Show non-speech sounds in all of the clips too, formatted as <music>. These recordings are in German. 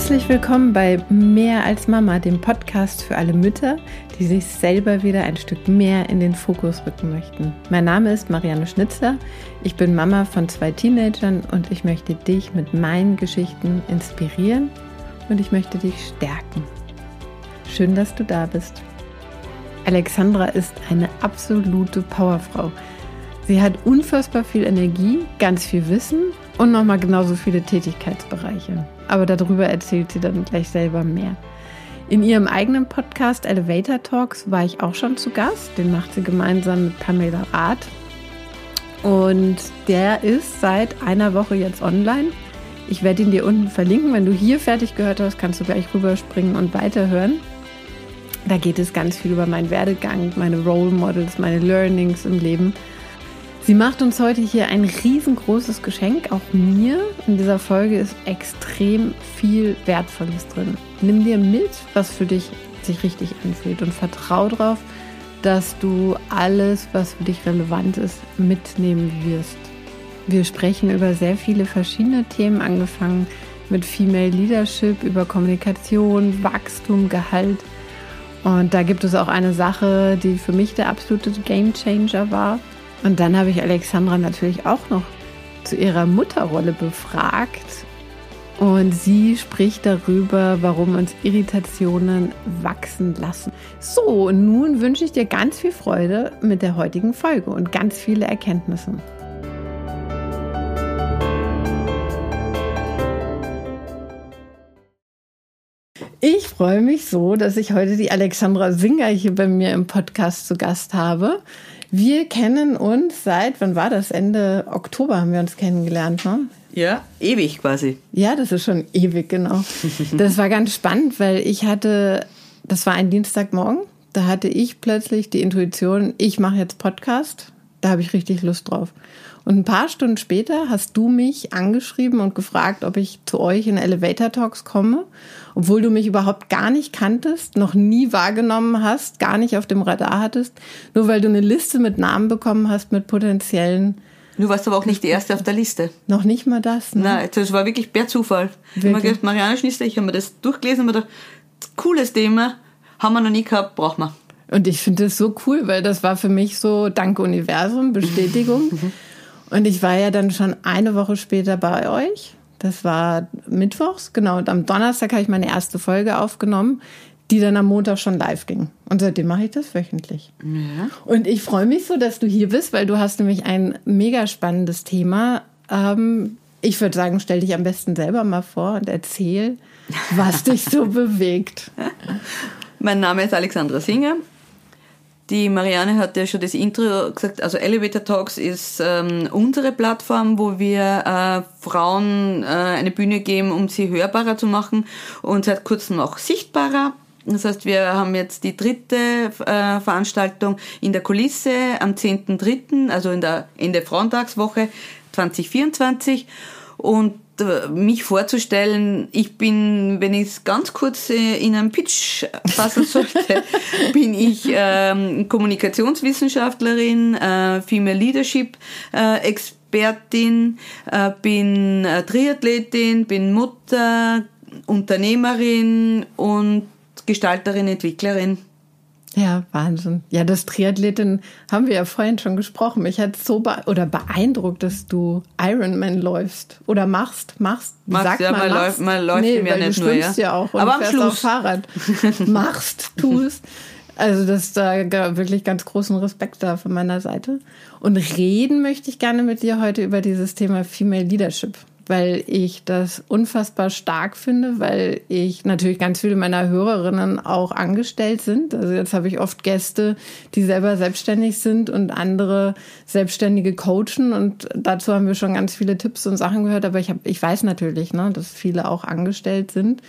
Herzlich willkommen bei Mehr als Mama, dem Podcast für alle Mütter, die sich selber wieder ein Stück mehr in den Fokus rücken möchten. Mein Name ist Marianne Schnitzler, ich bin Mama von zwei Teenagern und ich möchte dich mit meinen Geschichten inspirieren und ich möchte dich stärken. Schön, dass du da bist. Alexandra ist eine absolute Powerfrau. Sie hat unfassbar viel Energie, ganz viel Wissen und nochmal genauso viele Tätigkeitsbereiche. Aber darüber erzählt sie dann gleich selber mehr. In ihrem eigenen Podcast Elevator Talks war ich auch schon zu Gast. Den macht sie gemeinsam mit Pamela Rath. Und der ist seit einer Woche jetzt online. Ich werde ihn dir unten verlinken. Wenn du hier fertig gehört hast, kannst du gleich rüberspringen und weiterhören. Da geht es ganz viel über meinen Werdegang, meine Role Models, meine Learnings im Leben. Sie macht uns heute hier ein riesengroßes Geschenk, auch mir. In dieser Folge ist extrem viel Wertvolles drin. Nimm dir mit, was für dich sich richtig anfühlt und vertrau darauf, dass du alles, was für dich relevant ist, mitnehmen wirst. Wir sprechen über sehr viele verschiedene Themen, angefangen mit Female Leadership, über Kommunikation, Wachstum, Gehalt. Und da gibt es auch eine Sache, die für mich der absolute Game Changer war. Und dann habe ich Alexandra natürlich auch noch zu ihrer Mutterrolle befragt. Und sie spricht darüber, warum uns Irritationen wachsen lassen. So, und nun wünsche ich dir ganz viel Freude mit der heutigen Folge und ganz viele Erkenntnisse. Ich freue mich so, dass ich heute die Alexandra Singer hier bei mir im Podcast zu Gast habe. Wir kennen uns seit, wann war das? Ende Oktober haben wir uns kennengelernt, ne? Ja, ewig quasi. Ja, das ist schon ewig, genau. Das war ganz spannend, weil ich hatte, das war ein Dienstagmorgen, da hatte ich plötzlich die Intuition, ich mache jetzt Podcast, da habe ich richtig Lust drauf. Und ein paar Stunden später hast du mich angeschrieben und gefragt, ob ich zu euch in Elevator Talks komme, obwohl du mich überhaupt gar nicht kanntest, noch nie wahrgenommen hast, gar nicht auf dem Radar hattest, nur weil du eine Liste mit Namen bekommen hast mit potenziellen. Du warst aber auch nicht die erste auf der Liste. Noch nicht mal das, ne? Nein, das war wirklich per Zufall. Wirklich? Ich gedacht, Marianne Schnitzler, ich habe mir das durchgelesen und mir gedacht, cooles Thema, haben wir noch nie gehabt, brauchen wir. Und ich finde das so cool, weil das war für mich so, danke Universum, Bestätigung. <laughs> Und ich war ja dann schon eine Woche später bei euch. Das war mittwochs, genau. Und am Donnerstag habe ich meine erste Folge aufgenommen, die dann am Montag schon live ging. Und seitdem mache ich das wöchentlich. Ja. Und ich freue mich so, dass du hier bist, weil du hast nämlich ein mega spannendes Thema. Ähm, ich würde sagen, stell dich am besten selber mal vor und erzähl, was dich so <laughs> bewegt. Mein Name ist Alexandra Singer. Die Marianne hat ja schon das Intro gesagt, also Elevator Talks ist ähm, unsere Plattform, wo wir äh, Frauen äh, eine Bühne geben, um sie hörbarer zu machen und seit kurzem auch sichtbarer. Das heißt, wir haben jetzt die dritte äh, Veranstaltung in der Kulisse am 10.3., also in der Ende Frauentagswoche 2024 und mich vorzustellen, ich bin, wenn ich es ganz kurz äh, in einem Pitch fassen <laughs> sollte, bin ich ähm, Kommunikationswissenschaftlerin, äh, Female Leadership äh, Expertin, äh, bin äh, Triathletin, bin Mutter, Unternehmerin und Gestalterin, Entwicklerin. Ja, Wahnsinn. Ja, das Triathletin haben wir ja vorhin schon gesprochen. Mich hat so be oder beeindruckt, dass du Ironman läufst oder machst, machst. Machst, sagt ja, man, man, läuft, man läuft nee, ja nicht du nur, ja. ja auch Aber am Schluss. auf Fahrrad. <laughs> machst, tust. Also das ist da wirklich ganz großen Respekt da von meiner Seite. Und reden möchte ich gerne mit dir heute über dieses Thema Female Leadership weil ich das unfassbar stark finde, weil ich natürlich ganz viele meiner Hörerinnen auch angestellt sind. Also jetzt habe ich oft Gäste, die selber selbstständig sind und andere Selbstständige coachen und dazu haben wir schon ganz viele Tipps und Sachen gehört, aber ich habe ich weiß natürlich, ne, dass viele auch angestellt sind.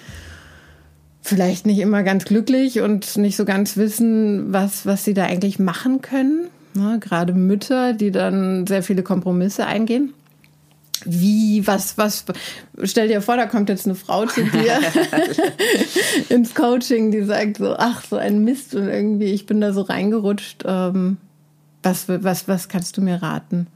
Vielleicht nicht immer ganz glücklich und nicht so ganz wissen, was, was sie da eigentlich machen können. Ne, gerade Mütter, die dann sehr viele Kompromisse eingehen wie, was, was, stell dir vor, da kommt jetzt eine Frau zu dir <laughs> ins Coaching, die sagt so, ach, so ein Mist und irgendwie, ich bin da so reingerutscht. Ähm, was, was, was kannst du mir raten?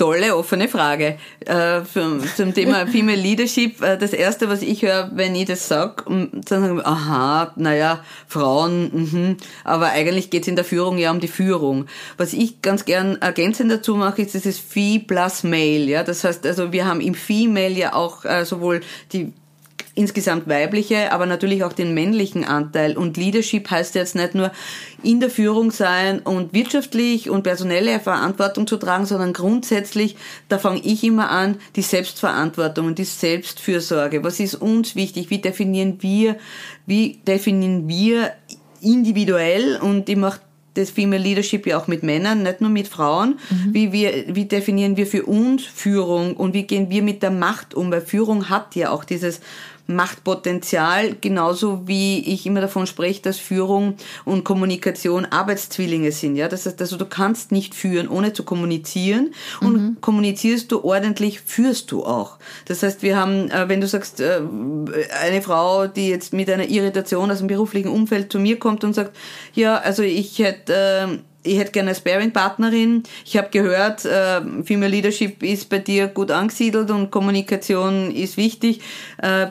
Tolle offene Frage äh, für, zum Thema <laughs> Female Leadership. Äh, das erste, was ich höre, wenn ich das sag, dann sagen wir, aha, naja, Frauen, mh, aber eigentlich geht es in der Führung ja um die Führung. Was ich ganz gern ergänzend dazu mache, ist dieses Fee plus Male. Ja, das heißt, also wir haben im Female ja auch äh, sowohl die insgesamt weibliche, aber natürlich auch den männlichen Anteil. Und Leadership heißt jetzt nicht nur in der Führung sein und wirtschaftlich und personelle Verantwortung zu tragen, sondern grundsätzlich, da fange ich immer an, die Selbstverantwortung und die Selbstfürsorge. Was ist uns wichtig? Wie definieren wir, wie definieren wir individuell und ich mache das Female Leadership ja auch mit Männern, nicht nur mit Frauen. Mhm. Wie, wir, wie definieren wir für uns Führung und wie gehen wir mit der Macht um? Weil Führung hat ja auch dieses Machtpotenzial, genauso wie ich immer davon spreche, dass Führung und Kommunikation Arbeitszwillinge sind. Ja, das heißt, also du kannst nicht führen, ohne zu kommunizieren. Und mhm. kommunizierst du ordentlich, führst du auch. Das heißt, wir haben, äh, wenn du sagst, äh, eine Frau, die jetzt mit einer Irritation aus dem beruflichen Umfeld zu mir kommt und sagt, ja, also ich hätte ich hätte gerne eine Sparing-Partnerin. Ich habe gehört, äh, Female Leadership ist bei dir gut angesiedelt und Kommunikation ist wichtig. Äh,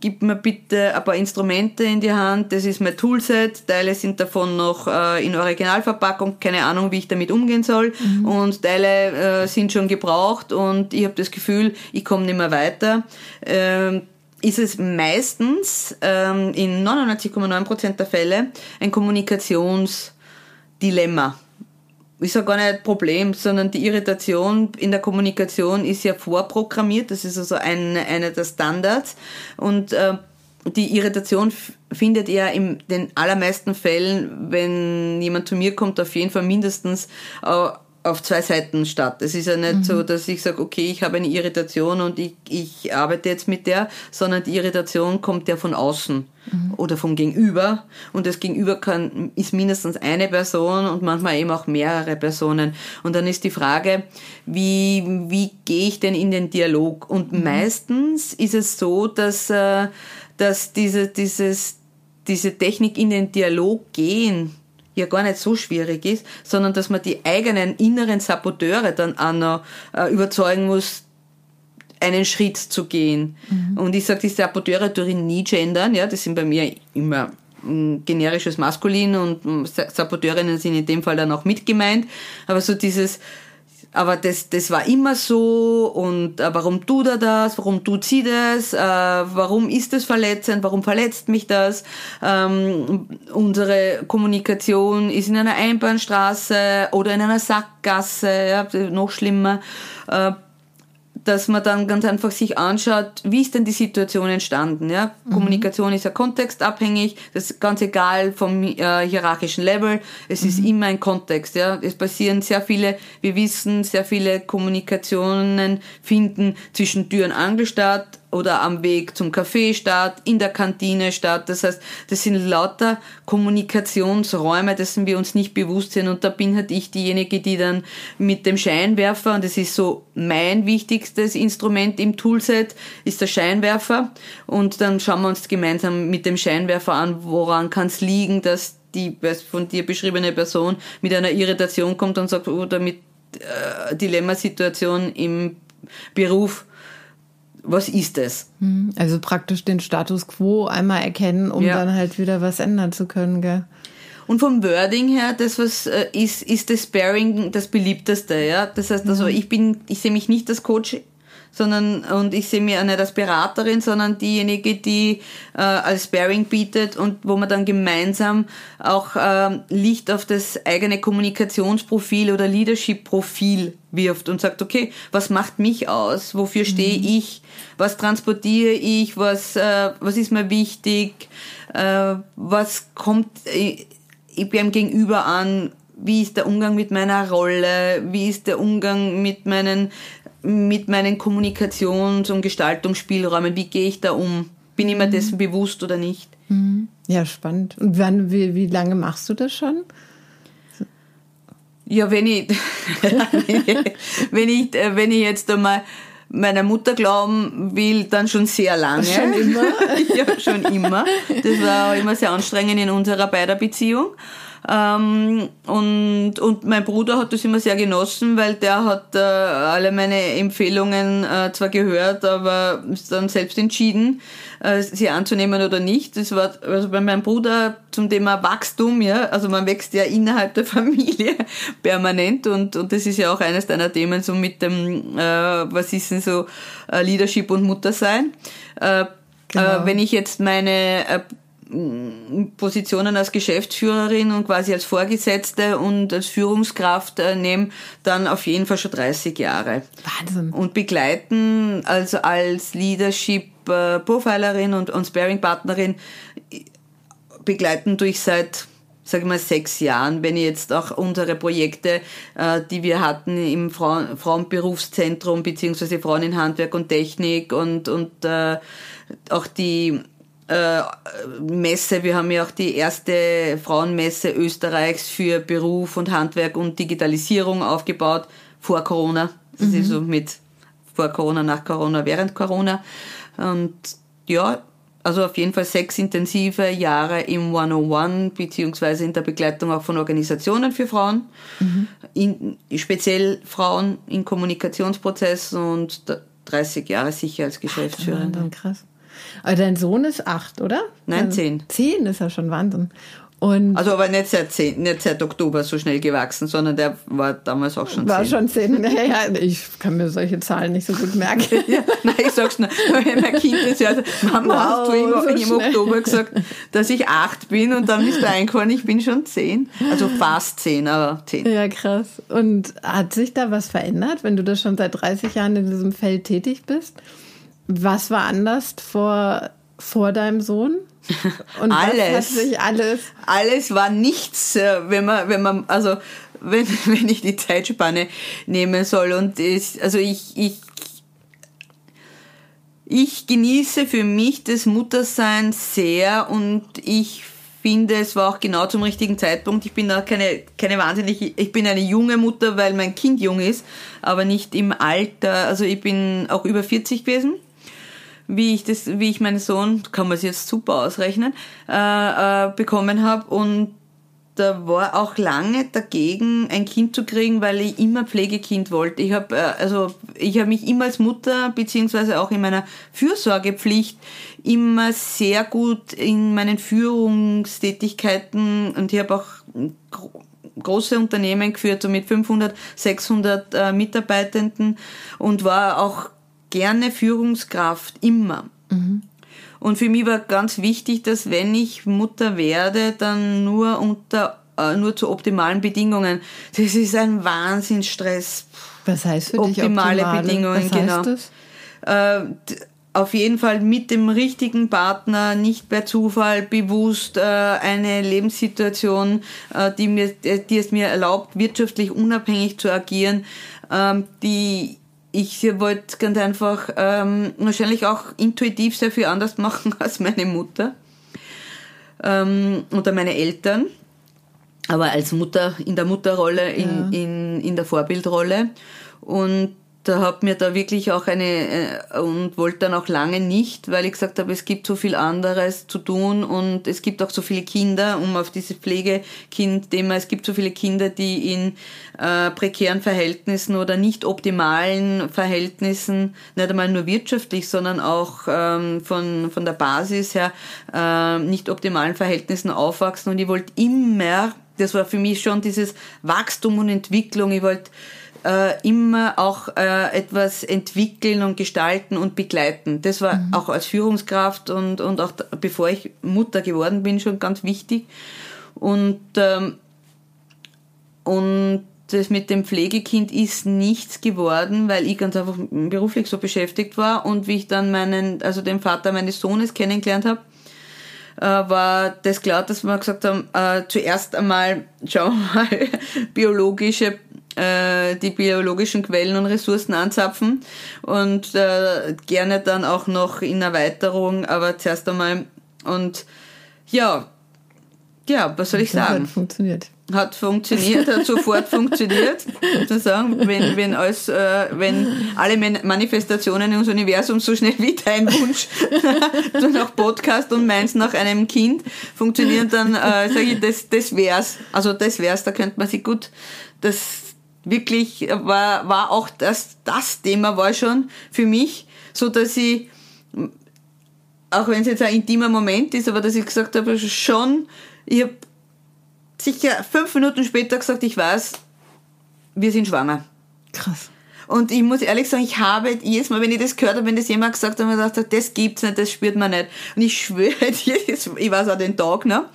gib mir bitte ein paar Instrumente in die Hand. Das ist mein Toolset. Teile sind davon noch äh, in Originalverpackung. Keine Ahnung, wie ich damit umgehen soll. Mhm. Und Teile äh, sind schon gebraucht und ich habe das Gefühl, ich komme nicht mehr weiter. Ähm, ist es meistens ähm, in 99,9% der Fälle ein Kommunikations- Dilemma. Ist ja gar nicht Problem, sondern die Irritation in der Kommunikation ist ja vorprogrammiert. Das ist also ein, einer der Standards. Und äh, die Irritation findet ja in den allermeisten Fällen, wenn jemand zu mir kommt, auf jeden Fall mindestens äh, auf zwei Seiten statt. Es ist ja nicht mhm. so, dass ich sage, okay, ich habe eine Irritation und ich, ich arbeite jetzt mit der, sondern die Irritation kommt ja von außen mhm. oder vom Gegenüber. Und das Gegenüber kann, ist mindestens eine Person und manchmal eben auch mehrere Personen. Und dann ist die Frage, wie, wie gehe ich denn in den Dialog? Und mhm. meistens ist es so, dass, äh, dass diese, dieses, diese Technik in den Dialog gehen, ja gar nicht so schwierig ist, sondern dass man die eigenen inneren Saboteure dann auch noch äh, überzeugen muss, einen Schritt zu gehen. Mhm. Und ich sage, die Saboteure durch nie gendern, ja, das sind bei mir immer ein generisches Maskulin und Saboteurinnen sind in dem Fall dann auch mit gemeint. Aber so dieses, aber das, das war immer so und äh, warum tut er das, warum tut sie das, äh, warum ist das verletzend, warum verletzt mich das. Ähm, unsere Kommunikation ist in einer Einbahnstraße oder in einer Sackgasse, ja, noch schlimmer. Äh, dass man dann ganz einfach sich anschaut, wie ist denn die Situation entstanden. Ja? Mhm. Kommunikation ist ja kontextabhängig, das ist ganz egal vom äh, hierarchischen Level, es mhm. ist immer ein Kontext. Ja? Es passieren sehr viele, wir wissen, sehr viele Kommunikationen finden zwischen Tür und Angel statt, oder am Weg zum Café statt, in der Kantine statt. Das heißt, das sind lauter Kommunikationsräume, dessen wir uns nicht bewusst sind. Und da bin halt ich diejenige, die dann mit dem Scheinwerfer, und das ist so mein wichtigstes Instrument im Toolset, ist der Scheinwerfer. Und dann schauen wir uns gemeinsam mit dem Scheinwerfer an, woran kann es liegen, dass die von dir beschriebene Person mit einer Irritation kommt und sagt, oder mit äh, Dilemmasituation im Beruf was ist es? Mhm. Also praktisch den Status quo einmal erkennen, um ja. dann halt wieder was ändern zu können, gell? Und vom Wording her, das was äh, ist, ist das Sparing das beliebteste, ja. Das heißt also, mhm. ich bin, ich sehe mich nicht als Coach sondern und ich sehe mich auch nicht als Beraterin, sondern diejenige, die äh, als Sparing bietet und wo man dann gemeinsam auch äh, Licht auf das eigene Kommunikationsprofil oder Leadership-Profil wirft und sagt, okay, was macht mich aus? Wofür stehe mhm. ich? Was transportiere ich? Was, äh, was ist mir wichtig? Äh, was kommt äh, beim Gegenüber an? Wie ist der Umgang mit meiner Rolle? Wie ist der Umgang mit meinen mit meinen Kommunikations- und Gestaltungsspielräumen, wie gehe ich da um? Bin ich mir mhm. dessen bewusst oder nicht? Mhm. Ja, spannend. Und wann, wie, wie lange machst du das schon? Ja, wenn ich, <laughs> wenn ich, wenn ich jetzt einmal meiner Mutter glauben will, dann schon sehr lange. Schon immer? <laughs> ja, schon immer. Das war auch immer sehr anstrengend in unserer beider Beziehung. Ähm, und, und mein Bruder hat das immer sehr genossen, weil der hat äh, alle meine Empfehlungen äh, zwar gehört, aber ist dann selbst entschieden, äh, sie anzunehmen oder nicht. Das war also bei meinem Bruder zum Thema Wachstum, ja, also man wächst ja innerhalb der <laughs> Familie permanent und, und das ist ja auch eines deiner Themen, so mit dem, äh, was ist denn so äh, Leadership und Muttersein. Äh, Genau. Äh, wenn ich jetzt meine äh, Positionen als Geschäftsführerin und quasi als Vorgesetzte und als Führungskraft äh, nehme, dann auf jeden Fall schon 30 Jahre. Wahnsinn. Und begleiten, also als Leadership äh, Profilerin und, und Sparing-Partnerin, begleiten durch seit sage ich mal, sechs Jahren, wenn ich jetzt auch unsere Projekte, äh, die wir hatten im Frauen, Frauenberufszentrum beziehungsweise Frauen in Handwerk und Technik und, und äh, auch die äh, Messe, wir haben ja auch die erste Frauenmesse Österreichs für Beruf und Handwerk und Digitalisierung aufgebaut vor Corona. Das mhm. ist so mit vor Corona, nach Corona, während Corona. Und ja, also auf jeden Fall sechs intensive Jahre im 101 beziehungsweise in der Begleitung auch von Organisationen für Frauen, mhm. in, speziell Frauen in Kommunikationsprozessen und 30 Jahre sicher als Geschäftsführerin. Wahnsinn, krass. Aber dein Sohn ist acht, oder? Nein, zehn. Zehn ist ja schon Wahnsinn. Und also aber nicht seit, 10, nicht seit Oktober so schnell gewachsen, sondern der war damals auch schon war 10. War schon 10. <laughs> Ja, ja, ich kann mir solche Zahlen nicht so gut merken. <laughs> ja, nein, ich sag's nur, wenn mein Kind ist ja, Mama, wow, hast du im, so im Oktober gesagt, dass ich 8 bin und dann ist da eingefallen, ich bin schon 10. Also fast 10, aber 10. Ja, krass. Und hat sich da was verändert, wenn du da schon seit 30 Jahren in diesem Feld tätig bist? Was war anders vor, vor deinem Sohn? <laughs> Und alles. alles. Alles war nichts, äh, wenn man, wenn man, also wenn, <laughs> wenn ich die Zeitspanne nehmen soll. Und ich, also ich, ich, ich genieße für mich das Muttersein sehr und ich finde, es war auch genau zum richtigen Zeitpunkt. Ich bin auch keine, keine wahnsinnig, ich bin eine junge Mutter, weil mein Kind jung ist, aber nicht im Alter. Also ich bin auch über 40 gewesen wie ich das, wie ich meinen Sohn, kann man es jetzt super ausrechnen, äh, äh, bekommen habe und da war auch lange dagegen, ein Kind zu kriegen, weil ich immer Pflegekind wollte. Ich habe äh, also ich habe mich immer als Mutter beziehungsweise auch in meiner Fürsorgepflicht immer sehr gut in meinen Führungstätigkeiten und ich habe auch große Unternehmen geführt, so mit 500, 600 äh, Mitarbeitenden und war auch gerne Führungskraft, immer. Mhm. Und für mich war ganz wichtig, dass wenn ich Mutter werde, dann nur unter äh, nur zu optimalen Bedingungen. Das ist ein Wahnsinnsstress. Was heißt für dich optimale, optimale? Bedingungen? Was genau. heißt das? Äh, auf jeden Fall mit dem richtigen Partner, nicht per Zufall bewusst äh, eine Lebenssituation, äh, die, mir, die es mir erlaubt, wirtschaftlich unabhängig zu agieren, ähm, die ich wollte ganz einfach ähm, wahrscheinlich auch intuitiv sehr viel anders machen <laughs> als meine Mutter ähm, oder meine Eltern. Aber als Mutter in der Mutterrolle, in, ja. in, in der Vorbildrolle. Und da habe mir da wirklich auch eine äh, und wollte dann auch lange nicht, weil ich gesagt habe, es gibt so viel anderes zu tun und es gibt auch so viele Kinder, um auf dieses Pflegekind-Thema, es gibt so viele Kinder, die in äh, prekären Verhältnissen oder nicht optimalen Verhältnissen, nicht einmal nur wirtschaftlich, sondern auch ähm, von, von der Basis her äh, nicht optimalen Verhältnissen aufwachsen. Und ich wollte immer, das war für mich schon dieses Wachstum und Entwicklung, ich wollte äh, immer auch äh, etwas entwickeln und gestalten und begleiten. Das war mhm. auch als Führungskraft und, und auch bevor ich Mutter geworden bin schon ganz wichtig. Und, ähm, und das mit dem Pflegekind ist nichts geworden, weil ich ganz einfach beruflich so beschäftigt war und wie ich dann meinen, also den Vater meines Sohnes kennengelernt habe, äh, war das klar, dass wir gesagt haben, äh, zuerst einmal schauen wir mal <laughs> biologische äh, die biologischen Quellen und Ressourcen anzapfen und äh, gerne dann auch noch in Erweiterung, aber zuerst einmal und ja, ja, was soll ich das sagen? Hat funktioniert. hat funktioniert, hat sofort <laughs> funktioniert, sozusagen, wenn, wenn, alles, äh, wenn alle Manifestationen ins Universum so schnell wie dein Wunsch <laughs> nach Podcast und meins nach einem Kind funktionieren, dann äh, sage ich, das, das wär's. Also das wär's, da könnte man sich gut, das wirklich war, war auch das, das Thema war schon für mich, so dass ich, auch wenn es jetzt ein intimer Moment ist, aber dass ich gesagt habe, schon, ich habe sicher fünf Minuten später gesagt, ich weiß, wir sind schwanger. Krass. Und ich muss ehrlich sagen, ich habe jedes Mal, wenn ich das gehört habe, wenn das jemand gesagt hat, habe ich gedacht, das gibt's nicht, das spürt man nicht. Und ich schwöre <laughs> dir, ich weiß auch den Tag, ne?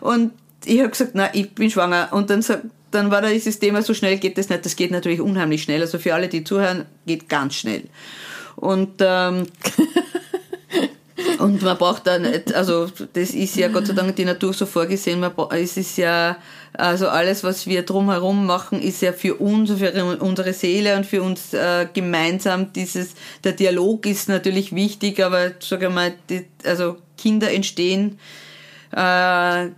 Und ich habe gesagt, na, ich bin schwanger. Und dann sagt, dann war da dieses Thema, so schnell geht das nicht. Das geht natürlich unheimlich schnell. Also für alle, die zuhören, geht ganz schnell. Und ähm, <laughs> Und man braucht da nicht, also das ist ja Gott sei Dank die Natur so vorgesehen, man braucht, es ist ja, also alles, was wir drumherum machen, ist ja für uns, für unsere Seele und für uns äh, gemeinsam dieses, der Dialog ist natürlich wichtig, aber sage mal, die, also Kinder entstehen äh,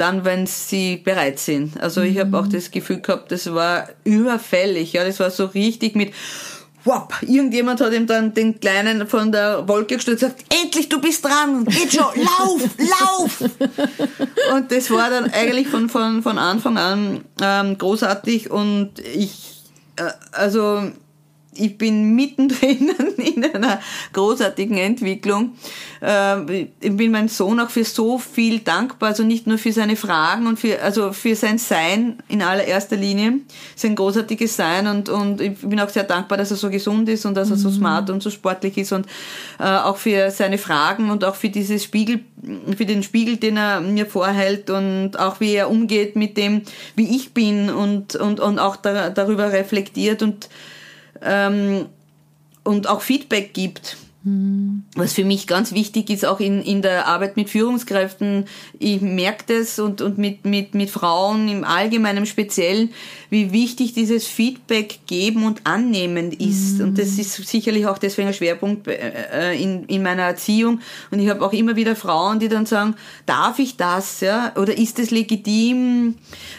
dann, wenn sie bereit sind. Also ich habe auch mhm. das Gefühl gehabt, das war überfällig, ja, das war so richtig mit Wop, irgendjemand hat ihm dann den Kleinen von der Wolke gestellt und gesagt, endlich, du bist dran, geht schon, <laughs> lauf, lauf! Und das war dann eigentlich von, von, von Anfang an ähm, großartig und ich, äh, also ich bin mittendrin <laughs> in einer großartigen Entwicklung. Ähm, ich bin meinem Sohn auch für so viel dankbar, also nicht nur für seine Fragen und für, also für sein Sein in allererster Linie, sein großartiges Sein und, und ich bin auch sehr dankbar, dass er so gesund ist und dass er so mhm. smart und so sportlich ist und äh, auch für seine Fragen und auch für dieses Spiegel, für den Spiegel, den er mir vorhält und auch wie er umgeht mit dem, wie ich bin und, und, und auch da, darüber reflektiert und ähm, und auch Feedback gibt. Was für mich ganz wichtig ist, auch in, in der Arbeit mit Führungskräften, ich merke das und, und mit, mit, mit Frauen im Allgemeinen, im Speziellen, wie wichtig dieses Feedback geben und annehmen ist. Mhm. Und das ist sicherlich auch deswegen ein Schwerpunkt äh, in, in meiner Erziehung. Und ich habe auch immer wieder Frauen, die dann sagen, darf ich das? Ja? Oder ist es legitim?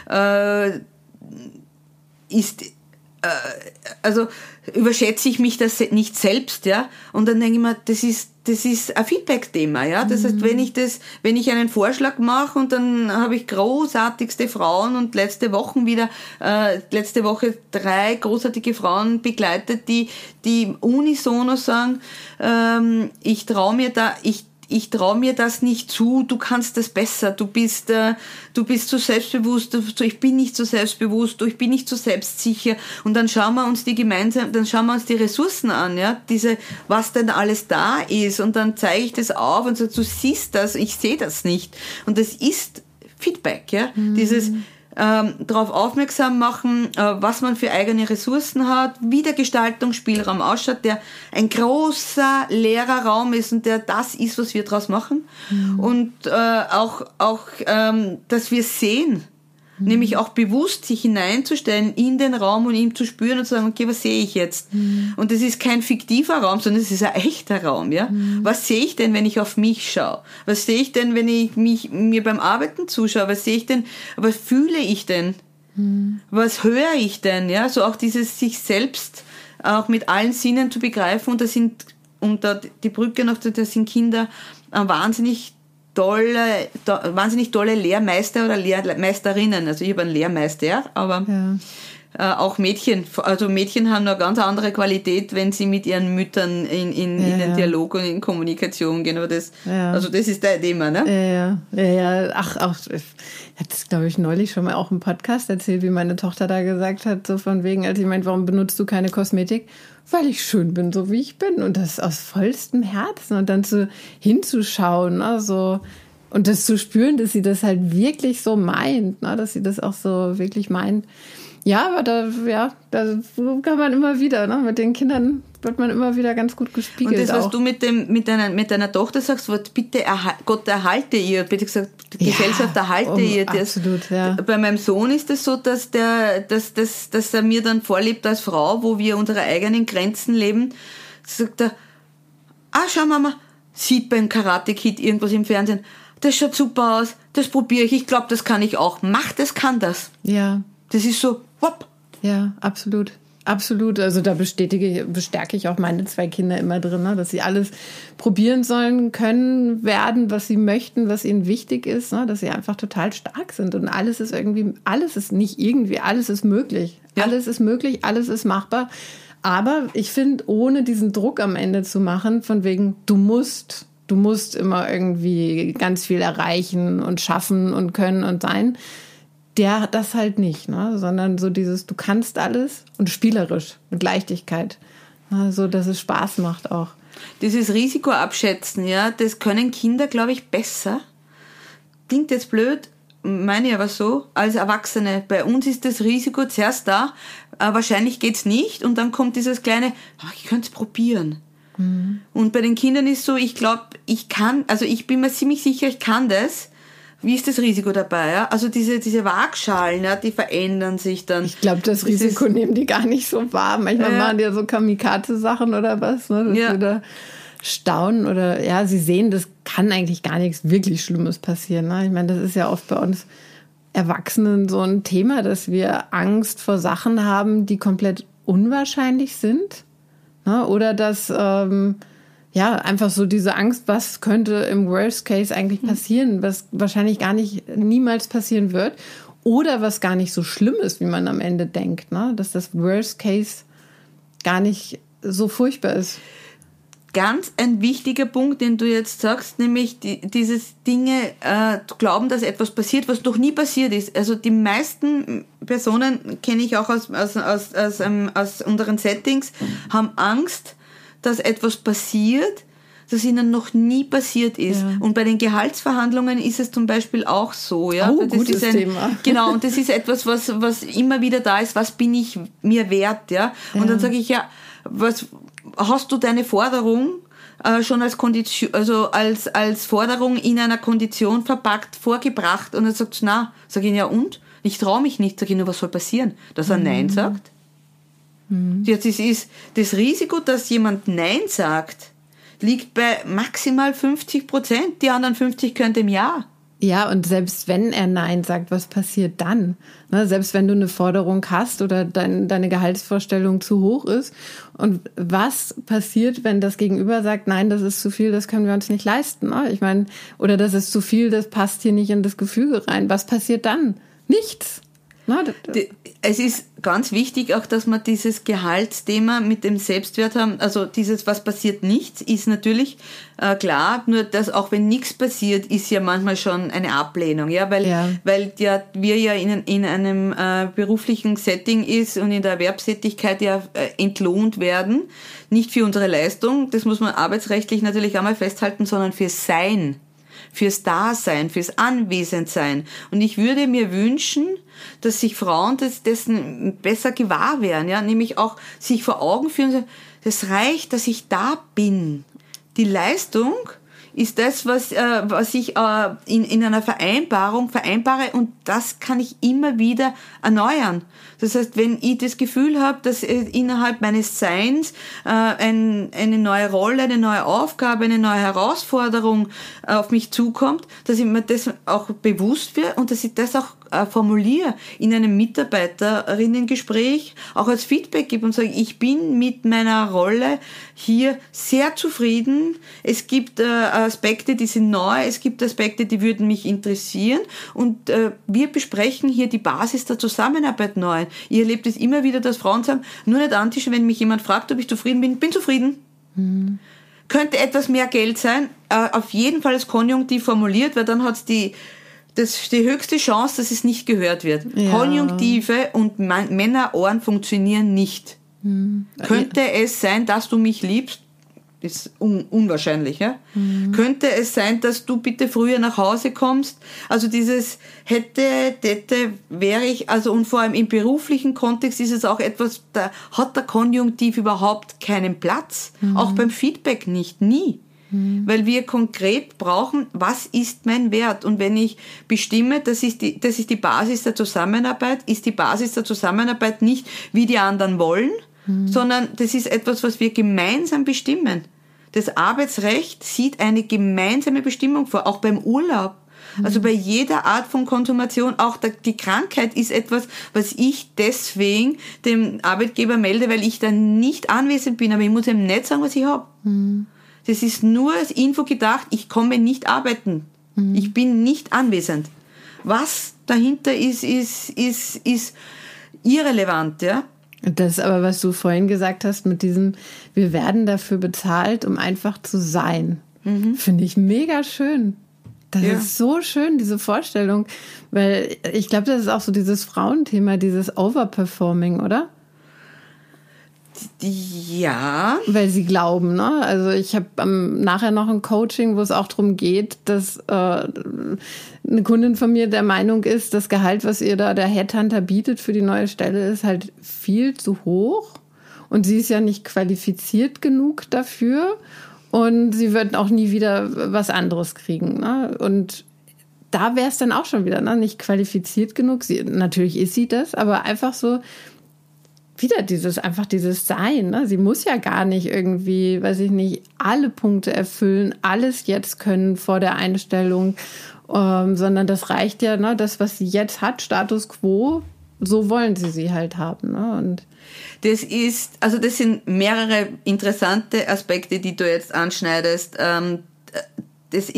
Äh, ist, äh, also überschätze ich mich das nicht selbst, ja. Und dann denke ich mir, das ist das ist ein Feedback-Thema, ja. Das mhm. heißt, wenn ich das, wenn ich einen Vorschlag mache und dann habe ich großartigste Frauen und letzte Woche wieder, äh, letzte Woche drei großartige Frauen begleitet, die, die unisono sagen, ähm, ich traue mir da, ich ich traue mir das nicht zu, du kannst das besser, du bist, äh, du bist zu selbstbewusst, du, ich bin nicht so selbstbewusst, du, ich bin nicht so selbstsicher. Und dann schauen wir uns die gemeinsam, dann schauen wir uns die Ressourcen an, ja, diese, was denn alles da ist. Und dann zeige ich das auf und sage, du siehst das, ich sehe das nicht. Und das ist Feedback, ja, mhm. dieses, ähm, darauf aufmerksam machen, äh, was man für eigene Ressourcen hat, wie der Gestaltungsspielraum ausschaut, der ein großer leerer Raum ist und der das ist, was wir daraus machen. Mhm. Und äh, auch, auch ähm, dass wir sehen, Mhm. Nämlich auch bewusst sich hineinzustellen in den Raum und ihm zu spüren und zu sagen, okay, was sehe ich jetzt? Mhm. Und das ist kein fiktiver Raum, sondern es ist ein echter Raum, ja? Mhm. Was sehe ich denn, wenn ich auf mich schaue? Was sehe ich denn, wenn ich mich, mir beim Arbeiten zuschaue? Was sehe ich denn, was fühle ich denn? Mhm. Was höre ich denn? Ja, so auch dieses sich selbst auch mit allen Sinnen zu begreifen und da sind, und da die Brücke noch, da sind Kinder wahnsinnig tolle, to, wahnsinnig tolle Lehrmeister oder Lehrmeisterinnen. Also ich habe einen Lehrmeister, aber ja. äh, auch Mädchen. Also Mädchen haben eine ganz andere Qualität, wenn sie mit ihren Müttern in, in, ja, in den Dialog und in Kommunikation gehen. Aber das, Also das ist dein Thema, ne? Ja, ja, ja. Ach, auch, ich habe das, glaube ich, neulich schon mal auch im Podcast erzählt, wie meine Tochter da gesagt hat, so von wegen, als ich meinte, warum benutzt du keine Kosmetik? Weil ich schön bin, so wie ich bin. Und das aus vollstem Herzen. Und dann so hinzuschauen, also und das zu spüren, dass sie das halt wirklich so meint, ne? dass sie das auch so wirklich meint. Ja, aber da, ja, da kann man immer wieder, ne? mit den Kindern wird man immer wieder ganz gut gespiegelt. Und das, was auch. du mit, dem, mit, deiner, mit deiner Tochter sagst, wird bitte erhal Gott erhalte ihr, bitte gesagt, die ja, Gesellschaft erhalte um, ihr. Das, absolut, ja. Bei meinem Sohn ist es das so, dass, der, dass, dass, dass er mir dann vorlebt als Frau, wo wir unsere eigenen Grenzen leben, sagt er, ah, schau Mama, sieht beim Karate Kid irgendwas im Fernsehen, das schaut super aus, das probiere ich, ich glaube, das kann ich auch. Mach das, kann das. Ja. Das ist so, hopp. Ja, absolut. Absolut, also da bestätige, bestärke ich auch meine zwei Kinder immer drin, ne, dass sie alles probieren sollen, können, werden, was sie möchten, was ihnen wichtig ist, ne, dass sie einfach total stark sind und alles ist irgendwie, alles ist nicht irgendwie, alles ist möglich. Ja. Alles ist möglich, alles ist machbar. Aber ich finde, ohne diesen Druck am Ende zu machen, von wegen, du musst, du musst immer irgendwie ganz viel erreichen und schaffen und können und sein, der hat das halt nicht, ne? sondern so dieses, du kannst alles und spielerisch, mit Leichtigkeit. Ne? So, dass es Spaß macht auch. Dieses Risiko abschätzen, ja, das können Kinder, glaube ich, besser. Klingt jetzt blöd, meine ich aber so, als Erwachsene. Bei uns ist das Risiko zuerst da, wahrscheinlich geht's nicht und dann kommt dieses kleine, ach, ich könnte es probieren. Mhm. Und bei den Kindern ist so, ich glaube, ich kann, also ich bin mir ziemlich sicher, ich kann das wie ist das Risiko dabei? Ja? Also diese, diese Waagschalen, ja, die verändern sich dann. Ich glaube, das, das Risiko ist, nehmen die gar nicht so wahr. Manchmal äh, machen die ja so Kamikaze-Sachen oder was, ne? dass ja. da staunen oder ja, sie sehen, das kann eigentlich gar nichts wirklich Schlimmes passieren. Ne? Ich meine, das ist ja oft bei uns Erwachsenen so ein Thema, dass wir Angst vor Sachen haben, die komplett unwahrscheinlich sind. Ne? Oder dass ähm, ja, einfach so diese Angst, was könnte im Worst Case eigentlich passieren, was wahrscheinlich gar nicht niemals passieren wird oder was gar nicht so schlimm ist, wie man am Ende denkt, ne? dass das Worst Case gar nicht so furchtbar ist. Ganz ein wichtiger Punkt, den du jetzt sagst, nämlich die, dieses Dinge äh, glauben, dass etwas passiert, was noch nie passiert ist. Also die meisten Personen kenne ich auch aus, aus, aus, aus, ähm, aus unseren Settings, haben Angst, dass etwas passiert, das ihnen noch nie passiert ist. Ja. Und bei den Gehaltsverhandlungen ist es zum Beispiel auch so. Ja? Oh, das gutes ist ein, Thema. <laughs> Genau, und das ist etwas, was, was immer wieder da ist, was bin ich mir wert. Ja? Und ja. dann sage ich, ja, was hast du deine Forderung äh, schon als Kondition, also als, als Forderung in einer Kondition verpackt, vorgebracht? Und dann sagt na, sage ich, ja und? Ich traue mich nicht, sage ich nur, was soll passieren? Dass er mhm. Nein sagt? Mhm. Jetzt ist, ist das Risiko, dass jemand Nein sagt, liegt bei maximal 50 Prozent. Die anderen 50 können im Jahr. Ja, und selbst wenn er Nein sagt, was passiert dann? Ne, selbst wenn du eine Forderung hast oder dein, deine Gehaltsvorstellung zu hoch ist. Und was passiert, wenn das Gegenüber sagt, nein, das ist zu viel, das können wir uns nicht leisten? Ne? Ich meine, oder das ist zu viel, das passt hier nicht in das Gefüge rein. Was passiert dann? Nichts. Es ist ganz wichtig auch, dass man dieses Gehaltsthema mit dem Selbstwert haben. Also dieses, was passiert nichts, ist natürlich äh, klar. Nur dass auch wenn nichts passiert, ist ja manchmal schon eine Ablehnung, ja, weil ja. weil ja wir ja in, in einem äh, beruflichen Setting ist und in der Erwerbstätigkeit ja äh, entlohnt werden, nicht für unsere Leistung. Das muss man arbeitsrechtlich natürlich einmal festhalten, sondern für Sein fürs Dasein, fürs Anwesendsein. Und ich würde mir wünschen, dass sich Frauen dessen besser gewahr werden, ja, nämlich auch sich vor Augen führen, das reicht, dass ich da bin. Die Leistung ist das, was, äh, was ich äh, in, in einer Vereinbarung vereinbare und das kann ich immer wieder erneuern. Das heißt, wenn ich das Gefühl habe, dass innerhalb meines Seins äh, ein, eine neue Rolle, eine neue Aufgabe, eine neue Herausforderung äh, auf mich zukommt, dass ich mir das auch bewusst wird und dass ich das auch äh, formuliere in einem Mitarbeiterinnengespräch, auch als Feedback gebe und sage, ich bin mit meiner Rolle hier sehr zufrieden. Es gibt äh, Aspekte, die sind neu, es gibt Aspekte, die würden mich interessieren und äh, wir besprechen hier die Basis der Zusammenarbeit neu. Ich erlebe das immer wieder, dass Frauen sagen, nur nicht antischen, wenn mich jemand fragt, ob ich zufrieden bin, bin zufrieden. Mhm. Könnte etwas mehr Geld sein, äh, auf jeden Fall als Konjunktiv formuliert, weil dann hat es die das die höchste Chance, dass es nicht gehört wird. Ja. Konjunktive und Männerohren funktionieren nicht. Hm. Könnte es sein, dass du mich liebst? Ist un unwahrscheinlich, ja? Hm. Könnte es sein, dass du bitte früher nach Hause kommst? Also dieses hätte, hätte, wäre ich, also und vor allem im beruflichen Kontext ist es auch etwas, da hat der Konjunktiv überhaupt keinen Platz. Hm. Auch beim Feedback nicht, nie. Mhm. Weil wir konkret brauchen, was ist mein Wert? Und wenn ich bestimme, das ist, die, das ist die Basis der Zusammenarbeit, ist die Basis der Zusammenarbeit nicht, wie die anderen wollen, mhm. sondern das ist etwas, was wir gemeinsam bestimmen. Das Arbeitsrecht sieht eine gemeinsame Bestimmung vor, auch beim Urlaub. Also bei jeder Art von Konsumation, auch die Krankheit ist etwas, was ich deswegen dem Arbeitgeber melde, weil ich dann nicht anwesend bin, aber ich muss ihm nicht sagen, was ich habe. Mhm. Das ist nur als Info gedacht, ich komme nicht arbeiten. Mhm. Ich bin nicht anwesend. Was dahinter ist, ist, ist, ist irrelevant, ja. Das ist aber, was du vorhin gesagt hast, mit diesem, wir werden dafür bezahlt, um einfach zu sein. Mhm. Finde ich mega schön. Das ja. ist so schön, diese Vorstellung, weil ich glaube, das ist auch so dieses Frauenthema, dieses Overperforming, oder? Ja. Weil sie glauben, ne? Also ich habe ähm, nachher noch ein Coaching, wo es auch darum geht, dass äh, eine Kundin von mir der Meinung ist, das Gehalt, was ihr da der Headhunter bietet für die neue Stelle, ist halt viel zu hoch. Und sie ist ja nicht qualifiziert genug dafür. Und sie wird auch nie wieder was anderes kriegen. Ne? Und da wäre es dann auch schon wieder ne? nicht qualifiziert genug. Sie, natürlich ist sie das, aber einfach so wieder dieses, einfach dieses Sein. Ne? Sie muss ja gar nicht irgendwie, weiß ich nicht, alle Punkte erfüllen, alles jetzt können vor der Einstellung, ähm, sondern das reicht ja, ne? das, was sie jetzt hat, Status quo, so wollen sie sie halt haben. Ne? Und das ist, also das sind mehrere interessante Aspekte, die du jetzt anschneidest. Ähm, das,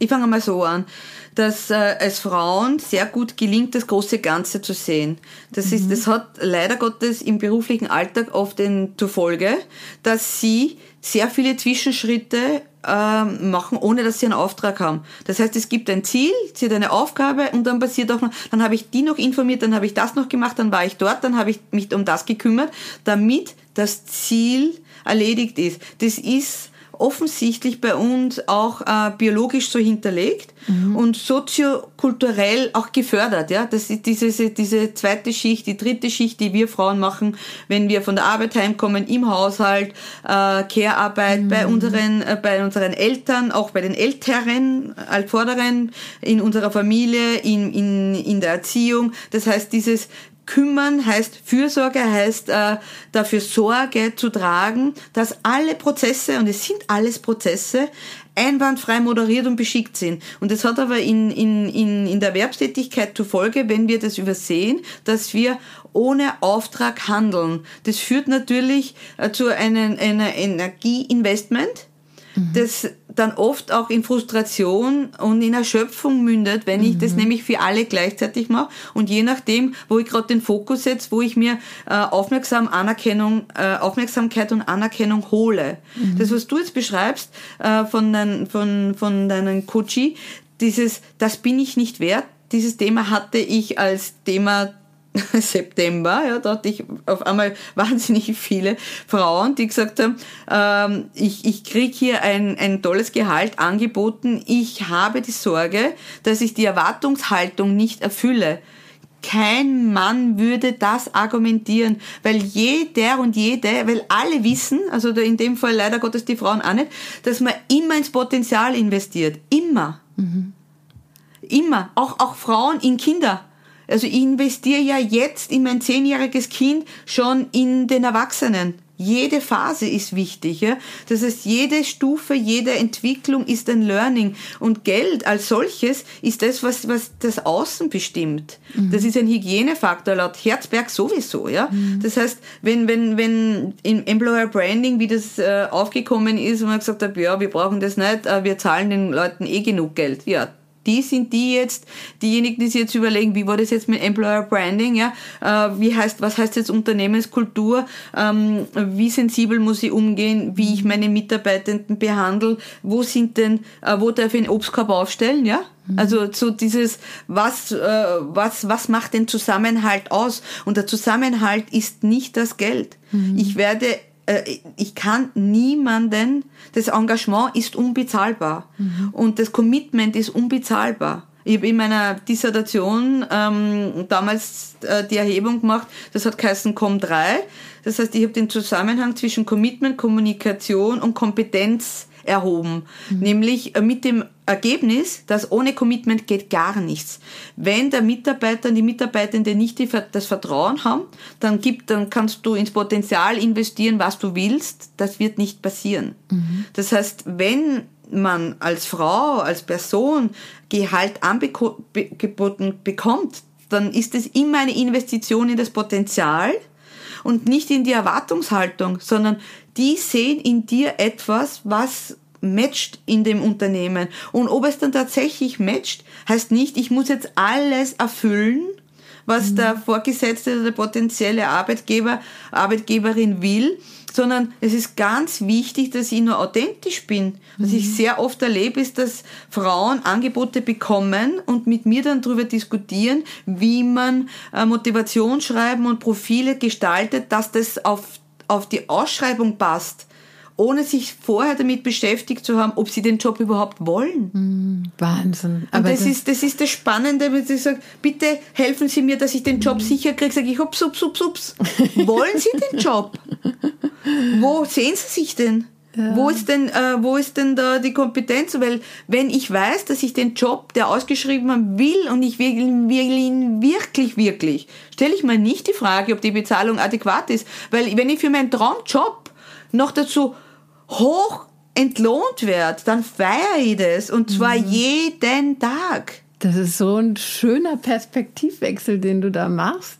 ich fange mal so an, dass äh, es Frauen sehr gut gelingt, das große Ganze zu sehen. Das mhm. ist, das hat leider Gottes im beruflichen Alltag oft den zur Folge, dass sie sehr viele Zwischenschritte ähm, machen, ohne dass sie einen Auftrag haben. Das heißt, es gibt ein Ziel, sie hat eine Aufgabe und dann passiert auch noch, dann habe ich die noch informiert, dann habe ich das noch gemacht, dann war ich dort, dann habe ich mich um das gekümmert, damit das Ziel erledigt ist. Das ist offensichtlich bei uns auch äh, biologisch so hinterlegt mhm. und soziokulturell auch gefördert. Ja, das ist diese, diese zweite Schicht, die dritte Schicht, die wir Frauen machen, wenn wir von der Arbeit heimkommen, im Haushalt, äh, Care-Arbeit mhm. bei unseren, äh, bei unseren Eltern, auch bei den Älteren, Altvorderen, in unserer Familie, in, in, in der Erziehung. Das heißt, dieses kümmern heißt Fürsorge, heißt äh, dafür Sorge zu tragen, dass alle Prozesse, und es sind alles Prozesse, einwandfrei moderiert und beschickt sind. Und das hat aber in, in, in, in der Erwerbstätigkeit zur Folge, wenn wir das übersehen, dass wir ohne Auftrag handeln. Das führt natürlich äh, zu einem, einer Energieinvestment mhm. das dann oft auch in Frustration und in Erschöpfung mündet, wenn ich das mhm. nämlich für alle gleichzeitig mache und je nachdem, wo ich gerade den Fokus setze, wo ich mir äh, Aufmerksam, Anerkennung, äh, Aufmerksamkeit und Anerkennung hole. Mhm. Das, was du jetzt beschreibst äh, von, dein, von, von deinem Coachie, dieses, das bin ich nicht wert, dieses Thema hatte ich als Thema <laughs> September, ja, da hatte ich auf einmal wahnsinnig viele Frauen, die gesagt haben, ähm, ich, ich kriege hier ein, ein tolles Gehalt angeboten, ich habe die Sorge, dass ich die Erwartungshaltung nicht erfülle. Kein Mann würde das argumentieren, weil jeder und jede, weil alle wissen, also in dem Fall leider Gottes die Frauen auch nicht, dass man immer ins Potenzial investiert. Immer. Mhm. Immer. Auch, auch Frauen in Kinder also ich investiere ja jetzt in mein zehnjähriges Kind schon in den Erwachsenen. Jede Phase ist wichtig. Ja? Das heißt, jede Stufe, jede Entwicklung ist ein Learning. Und Geld als solches ist das, was, was das Außen bestimmt. Mhm. Das ist ein Hygienefaktor laut Herzberg sowieso. Ja? Mhm. Das heißt, wenn, wenn, wenn im Employer Branding, wie das äh, aufgekommen ist, und man gesagt hat, ja, wir brauchen das nicht, äh, wir zahlen den Leuten eh genug Geld. Ja, die sind die jetzt, diejenigen, die sich jetzt überlegen, wie war das jetzt mit Employer Branding, ja, äh, wie heißt, was heißt jetzt Unternehmenskultur, ähm, wie sensibel muss ich umgehen, wie ich meine Mitarbeitenden behandle, wo sind denn, äh, wo darf ich einen Obstkorb aufstellen, ja, mhm. also so dieses, was, äh, was, was macht den Zusammenhalt aus? Und der Zusammenhalt ist nicht das Geld. Mhm. Ich werde ich kann niemanden, das Engagement ist unbezahlbar mhm. und das Commitment ist unbezahlbar. Ich habe in meiner Dissertation ähm, damals äh, die Erhebung gemacht, das hat geheißen COM3. Das heißt, ich habe den Zusammenhang zwischen Commitment, Kommunikation und Kompetenz erhoben. Mhm. Nämlich äh, mit dem Ergebnis, dass ohne Commitment geht gar nichts. Wenn der Mitarbeiter und die Mitarbeitende nicht die, das Vertrauen haben, dann gibt, dann kannst du ins Potenzial investieren, was du willst. Das wird nicht passieren. Mhm. Das heißt, wenn man als Frau, als Person Gehalt angeboten bekommt, dann ist es immer eine Investition in das Potenzial und nicht in die Erwartungshaltung, sondern die sehen in dir etwas, was matcht in dem Unternehmen. Und ob es dann tatsächlich matcht, heißt nicht, ich muss jetzt alles erfüllen, was mhm. der Vorgesetzte oder der potenzielle Arbeitgeber, Arbeitgeberin will, sondern es ist ganz wichtig, dass ich nur authentisch bin. Was ich mhm. sehr oft erlebe, ist, dass Frauen Angebote bekommen und mit mir dann darüber diskutieren, wie man äh, Motivationsschreiben und Profile gestaltet, dass das auf, auf die Ausschreibung passt ohne sich vorher damit beschäftigt zu haben, ob sie den Job überhaupt wollen. Mm, Wahnsinn. Aber Und das, das, ist, das ist das Spannende, wenn sie sagen, bitte helfen Sie mir, dass ich den Job mm. sicher kriege. Sage ich, ups, ups, ups, ups. wollen Sie den Job? <laughs> Wo sehen Sie sich denn? Ja. Wo ist denn, äh, wo ist denn da die Kompetenz? Weil wenn ich weiß, dass ich den Job, der ausgeschrieben haben will und ich will, will ihn wirklich, wirklich, stelle ich mir nicht die Frage, ob die Bezahlung adäquat ist. Weil wenn ich für meinen Traumjob noch dazu hoch entlohnt werde, dann feiere ich das und zwar mhm. jeden Tag. Das ist so ein schöner Perspektivwechsel, den du da machst.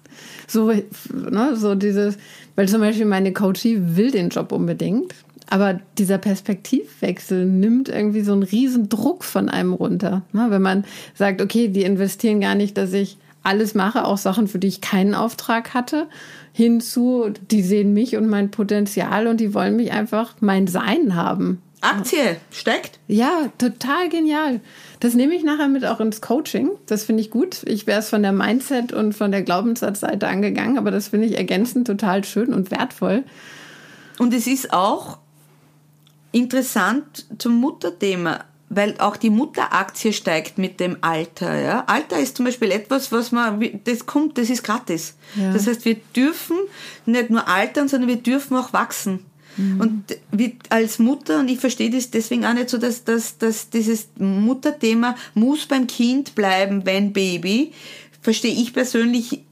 So, ne, so dieses, weil zum Beispiel meine Coachie will den Job unbedingt, aber dieser Perspektivwechsel nimmt irgendwie so einen riesen Druck von einem runter. Ne, wenn man sagt, okay, die investieren gar nicht, dass ich alles mache, auch Sachen, für die ich keinen Auftrag hatte, hinzu, die sehen mich und mein Potenzial und die wollen mich einfach mein Sein haben. Aktie steckt? Ja, total genial. Das nehme ich nachher mit auch ins Coaching. Das finde ich gut. Ich wäre es von der Mindset und von der Glaubenssatzseite angegangen, aber das finde ich ergänzend total schön und wertvoll. Und es ist auch interessant zum Mutterthema weil auch die Mutteraktie steigt mit dem Alter. Ja? Alter ist zum Beispiel etwas, was man, das kommt, das ist gratis. Ja. Das heißt, wir dürfen nicht nur altern, sondern wir dürfen auch wachsen. Mhm. Und wie, als Mutter, und ich verstehe das deswegen auch nicht so, dass, dass, dass dieses Mutterthema muss beim Kind bleiben, wenn Baby, verstehe ich persönlich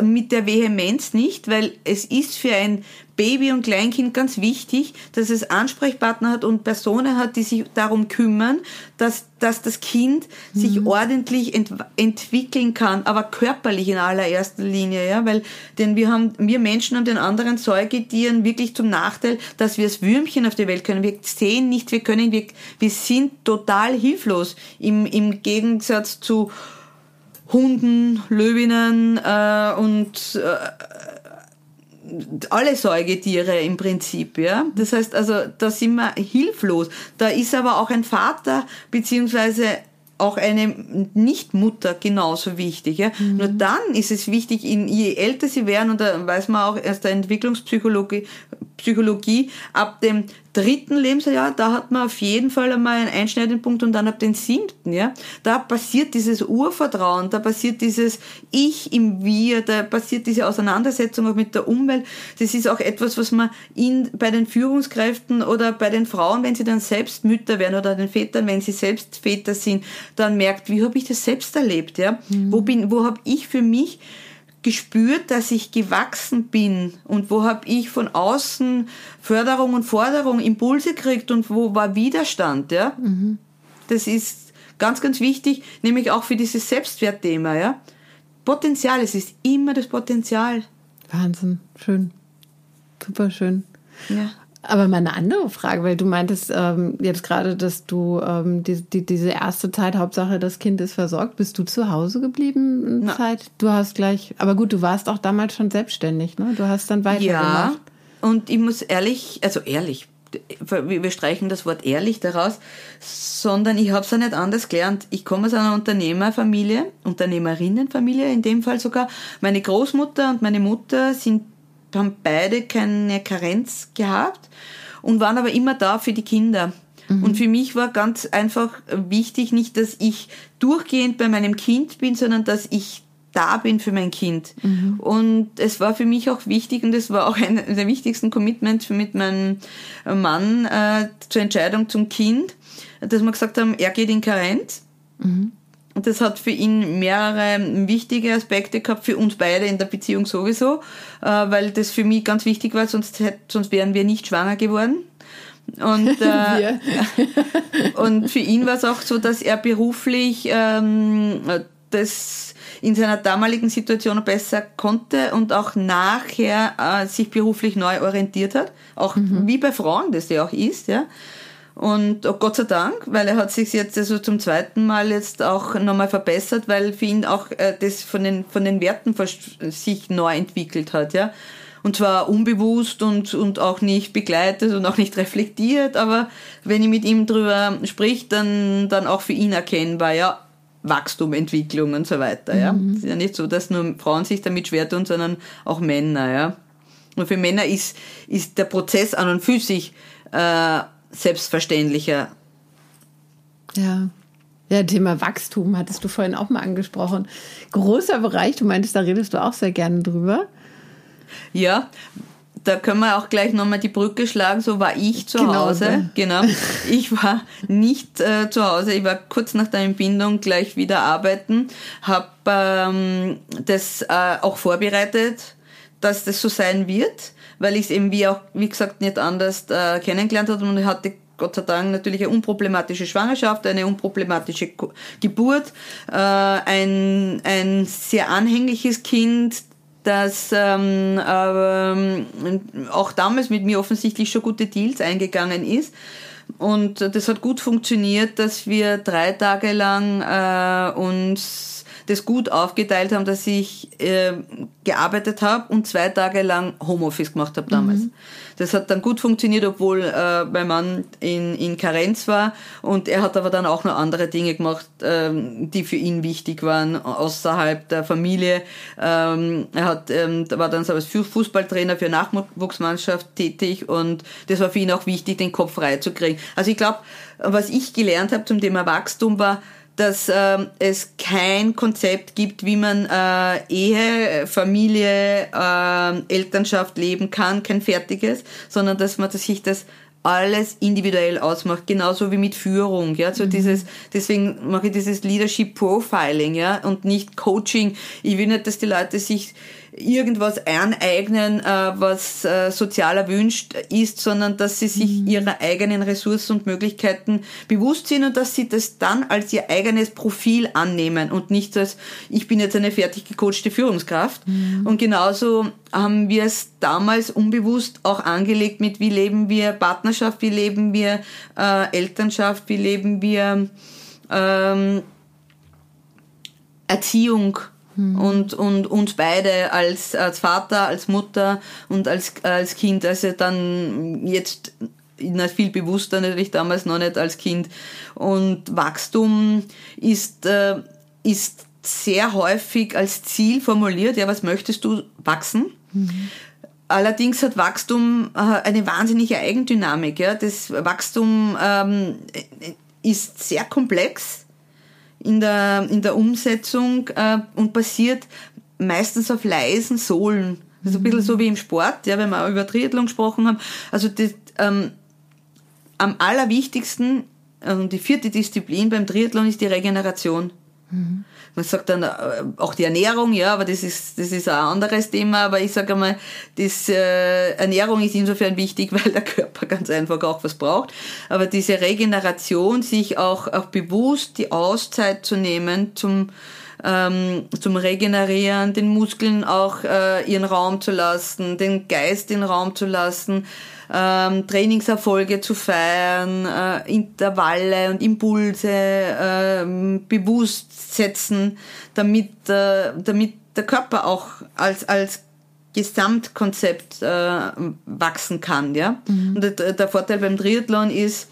mit der Vehemenz nicht, weil es ist für ein Baby und Kleinkind ganz wichtig, dass es Ansprechpartner hat und Personen hat, die sich darum kümmern, dass, dass das Kind mhm. sich ordentlich ent, entwickeln kann, aber körperlich in allererster Linie, ja, weil denn wir haben, wir Menschen haben den anderen Säugetieren wirklich zum Nachteil, dass wir als Würmchen auf die Welt können. Wir sehen nicht, wir können, wir, wir sind total hilflos im, im Gegensatz zu Hunden, Löwinnen äh, und äh, alle Säugetiere im Prinzip, ja. Das heißt also, da sind wir hilflos. Da ist aber auch ein Vater beziehungsweise auch eine Nichtmutter genauso wichtig. Ja? Mhm. Nur dann ist es wichtig, in, je älter sie werden, und da weiß man auch erst der Entwicklungspsychologie, Psychologie, ab dem dritten Lebensjahr, da hat man auf jeden Fall einmal einen einschneidenden Punkt und dann ab dem siebten, ja, da passiert dieses Urvertrauen, da passiert dieses Ich im Wir, da passiert diese Auseinandersetzung auch mit der Umwelt. Das ist auch etwas, was man in, bei den Führungskräften oder bei den Frauen, wenn sie dann selbst Mütter werden oder den Vätern, wenn sie selbst Väter sind, dann merkt, wie habe ich das selbst erlebt, ja? Mhm. Wo bin, wo habe ich für mich gespürt, dass ich gewachsen bin und wo habe ich von außen Förderung und Forderung, Impulse gekriegt und wo war Widerstand, ja? Mhm. Das ist ganz, ganz wichtig, nämlich auch für dieses Selbstwertthema, ja? Potenzial, es ist immer das Potenzial. Wahnsinn, schön. Super schön. Ja. Aber mal eine andere Frage, weil du meintest ähm, jetzt gerade, dass du ähm, die, die, diese erste Zeit, Hauptsache das Kind ist versorgt. Bist du zu Hause geblieben in Zeit? Du hast gleich, aber gut, du warst auch damals schon selbstständig, ne? Du hast dann weitergemacht. Ja, und ich muss ehrlich, also ehrlich, wir streichen das Wort ehrlich daraus, sondern ich habe es ja nicht anders gelernt. Ich komme aus einer Unternehmerfamilie, Unternehmerinnenfamilie in dem Fall sogar. Meine Großmutter und meine Mutter sind haben beide keine Karenz gehabt und waren aber immer da für die Kinder. Mhm. Und für mich war ganz einfach wichtig, nicht, dass ich durchgehend bei meinem Kind bin, sondern dass ich da bin für mein Kind. Mhm. Und es war für mich auch wichtig und es war auch ein der wichtigsten Commitments mit meinem Mann äh, zur Entscheidung zum Kind, dass wir gesagt haben, er geht in Karenz. Mhm. Und das hat für ihn mehrere wichtige Aspekte gehabt, für uns beide in der Beziehung sowieso, äh, weil das für mich ganz wichtig war, sonst, hätte, sonst wären wir nicht schwanger geworden. Und, <laughs> äh, <laughs> und für ihn war es auch so, dass er beruflich ähm, das in seiner damaligen Situation besser konnte und auch nachher äh, sich beruflich neu orientiert hat. Auch mhm. wie bei Frauen das ja auch ist, ja. Und oh Gott sei Dank, weil er hat sich jetzt also zum zweiten Mal jetzt auch nochmal verbessert, weil für ihn auch äh, das von den, von den Werten sich neu entwickelt hat, ja. Und zwar unbewusst und, und auch nicht begleitet und auch nicht reflektiert, aber wenn ich mit ihm drüber sprich, dann, dann auch für ihn erkennbar, ja, Wachstum, Entwicklung und so weiter, ja. Mhm. Es ist ja nicht so, dass nur Frauen sich damit schwer tun, sondern auch Männer, ja. Und für Männer ist, ist der Prozess an und für sich äh, selbstverständlicher. Ja. Ja, Thema Wachstum hattest du vorhin auch mal angesprochen. Großer Bereich, du meintest, da redest du auch sehr gerne drüber. Ja, da können wir auch gleich nochmal die Brücke schlagen. So war ich zu genau Hause. So. Genau. Ich war nicht äh, zu Hause. Ich war kurz nach der Entbindung gleich wieder arbeiten, habe ähm, das äh, auch vorbereitet, dass das so sein wird, weil ich es eben wie auch, wie gesagt, nicht anders äh, kennengelernt habe und hatte Gott sei Dank natürlich eine unproblematische Schwangerschaft, eine unproblematische Geburt, äh, ein, ein sehr anhängliches Kind, dass ähm, ähm, auch damals mit mir offensichtlich schon gute Deals eingegangen ist. Und das hat gut funktioniert, dass wir drei Tage lang äh, uns das gut aufgeteilt haben, dass ich äh, gearbeitet habe und zwei Tage lang Homeoffice gemacht habe damals. Mhm. Das hat dann gut funktioniert, obwohl äh, mein Mann in, in Karenz war. Und er hat aber dann auch noch andere Dinge gemacht, ähm, die für ihn wichtig waren, außerhalb der Familie. Ähm, er hat, ähm, war dann so als Fußballtrainer für Nachwuchsmannschaft tätig und das war für ihn auch wichtig, den Kopf frei zu kriegen. Also ich glaube, was ich gelernt habe zum Thema Wachstum war, dass äh, es kein Konzept gibt, wie man äh, Ehe, Familie, äh, Elternschaft leben kann, kein fertiges, sondern dass man sich das alles individuell ausmacht, genauso wie mit Führung, ja, so mhm. dieses, deswegen mache ich dieses Leadership Profiling, ja, und nicht Coaching. Ich will nicht, dass die Leute sich irgendwas aneignen, äh, was äh, sozial erwünscht ist, sondern dass sie sich mhm. ihrer eigenen Ressourcen und Möglichkeiten bewusst sind und dass sie das dann als ihr eigenes Profil annehmen und nicht als, ich bin jetzt eine fertig gecoachte Führungskraft. Mhm. Und genauso haben wir es damals unbewusst auch angelegt mit, wie leben wir Partnerschaft, wie leben wir äh, Elternschaft, wie leben wir ähm, Erziehung Mhm. Und, und uns beide als, als Vater, als Mutter und als, als Kind, also dann jetzt nicht viel bewusster natürlich damals noch nicht als Kind. Und Wachstum ist, äh, ist sehr häufig als Ziel formuliert, ja, was möchtest du wachsen? Mhm. Allerdings hat Wachstum äh, eine wahnsinnige Eigendynamik. Ja. Das Wachstum ähm, ist sehr komplex in der, in der Umsetzung äh, und basiert meistens auf leisen Sohlen. Also ein bisschen so wie im Sport, ja, wenn wir über Triathlon gesprochen haben. Also das, ähm, am allerwichtigsten, äh, die vierte Disziplin beim Triathlon ist die Regeneration. Mhm. Man sagt dann äh, auch die Ernährung, ja, aber das ist, das ist ein anderes Thema. Aber ich sage einmal, das, äh, Ernährung ist insofern wichtig, <laughs> weil der Körper ganz einfach auch was braucht. Aber diese Regeneration, sich auch, auch bewusst die Auszeit zu nehmen zum, ähm, zum Regenerieren, den Muskeln auch äh, ihren Raum zu lassen, den Geist in Raum zu lassen, ähm, Trainingserfolge zu feiern, äh, Intervalle und Impulse äh, bewusst setzen, damit, äh, damit der Körper auch als, als Gesamtkonzept äh, wachsen kann. Ja? Mhm. Und der, der, Vorteil beim Triathlon ist,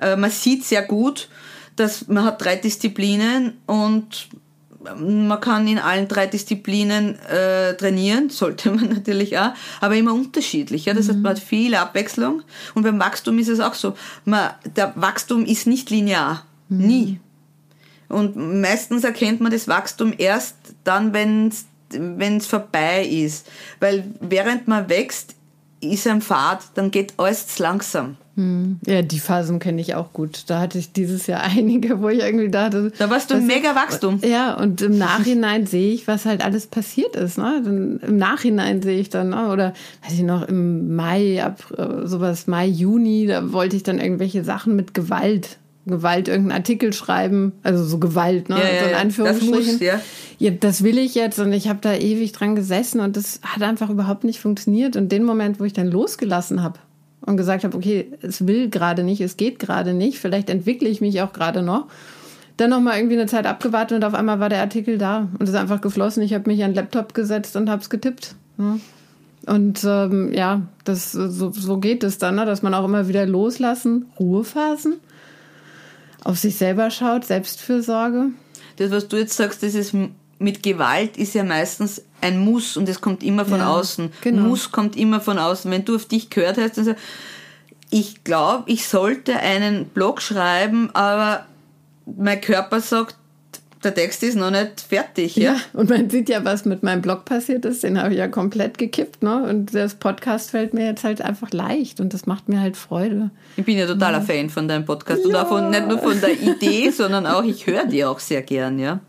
äh, man sieht sehr gut, dass man hat drei Disziplinen und man kann in allen drei Disziplinen äh, trainieren, <laughs> sollte man natürlich auch, aber immer unterschiedlich. Ja? Das mhm. heißt, man hat viel Abwechslung. Und beim Wachstum ist es auch so. Man, der Wachstum ist nicht linear. Mhm. Nie. Und meistens erkennt man das Wachstum erst dann, wenn es vorbei ist. Weil während man wächst, ist ein Pfad, dann geht alles langsam. Hm. Ja, die Phasen kenne ich auch gut. Da hatte ich dieses Jahr <laughs> einige, wo ich irgendwie dachte. Da warst du ein mega Wachstum. <laughs> Ja, und im Nachhinein sehe ich, was halt alles passiert ist. Ne? Dann, Im Nachhinein sehe ich dann, ne? oder weiß ich noch, im Mai, ab äh, sowas Mai, Juni, da wollte ich dann irgendwelche Sachen mit Gewalt Gewalt irgendeinen Artikel schreiben, also so Gewalt, ne? Ja, so in ja, Anführungsstrichen. Das muss, ja. ja, das will ich jetzt und ich habe da ewig dran gesessen und das hat einfach überhaupt nicht funktioniert. Und den Moment, wo ich dann losgelassen habe und gesagt habe, okay, es will gerade nicht, es geht gerade nicht, vielleicht entwickle ich mich auch gerade noch, dann nochmal irgendwie eine Zeit abgewartet und auf einmal war der Artikel da und ist einfach geflossen. Ich habe mich an den Laptop gesetzt und habe es getippt. Ne? Und ähm, ja, das, so, so geht es dann, ne? dass man auch immer wieder loslassen, Ruhephasen auf sich selber schaut, Selbstfürsorge. Das, was du jetzt sagst, das ist mit Gewalt ist ja meistens ein Muss und es kommt immer von ja, außen. Genau. Muss kommt immer von außen. Wenn du auf dich gehört hast, dann sagst, ich glaube, ich sollte einen Blog schreiben, aber mein Körper sagt, der Text ist noch nicht fertig. Ja? ja, und man sieht ja, was mit meinem Blog passiert ist. Den habe ich ja komplett gekippt. Ne? Und das Podcast fällt mir jetzt halt einfach leicht und das macht mir halt Freude. Ich bin ja totaler ja. Fan von deinem Podcast ja. und davon nicht nur von der Idee, <laughs> sondern auch, ich höre dir auch sehr gern. ja.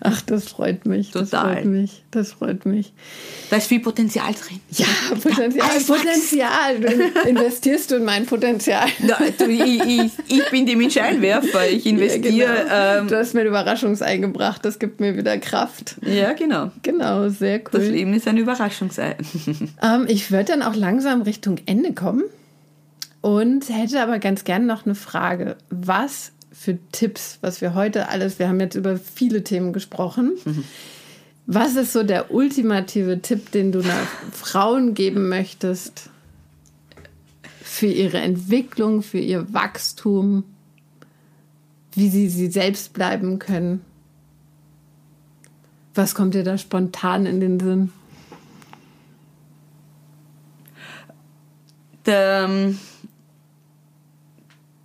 Ach, das freut mich. Total. Das freut mich. Das freut mich. Da ist viel Potenzial drin. Ja, Potenzial. Potenzial. Du <laughs> investierst du in mein Potenzial. Ja, du, ich, ich, ich, bin die Scheinwerfer. Ich investiere. Ja, genau. ähm, du hast mir eine Überraschungsei gebracht. Das gibt mir wieder Kraft. Ja, genau. Genau, sehr cool. Das Leben ist ein Überraschungsei. <laughs> Ähm, ich würde dann auch langsam Richtung Ende kommen und hätte aber ganz gern noch eine Frage. Was für Tipps, was wir heute alles, wir haben jetzt über viele Themen gesprochen. Mhm. Was ist so der ultimative Tipp, den du nach Frauen geben möchtest für ihre Entwicklung, für ihr Wachstum, wie sie sie selbst bleiben können? Was kommt dir da spontan in den Sinn? Der, ähm,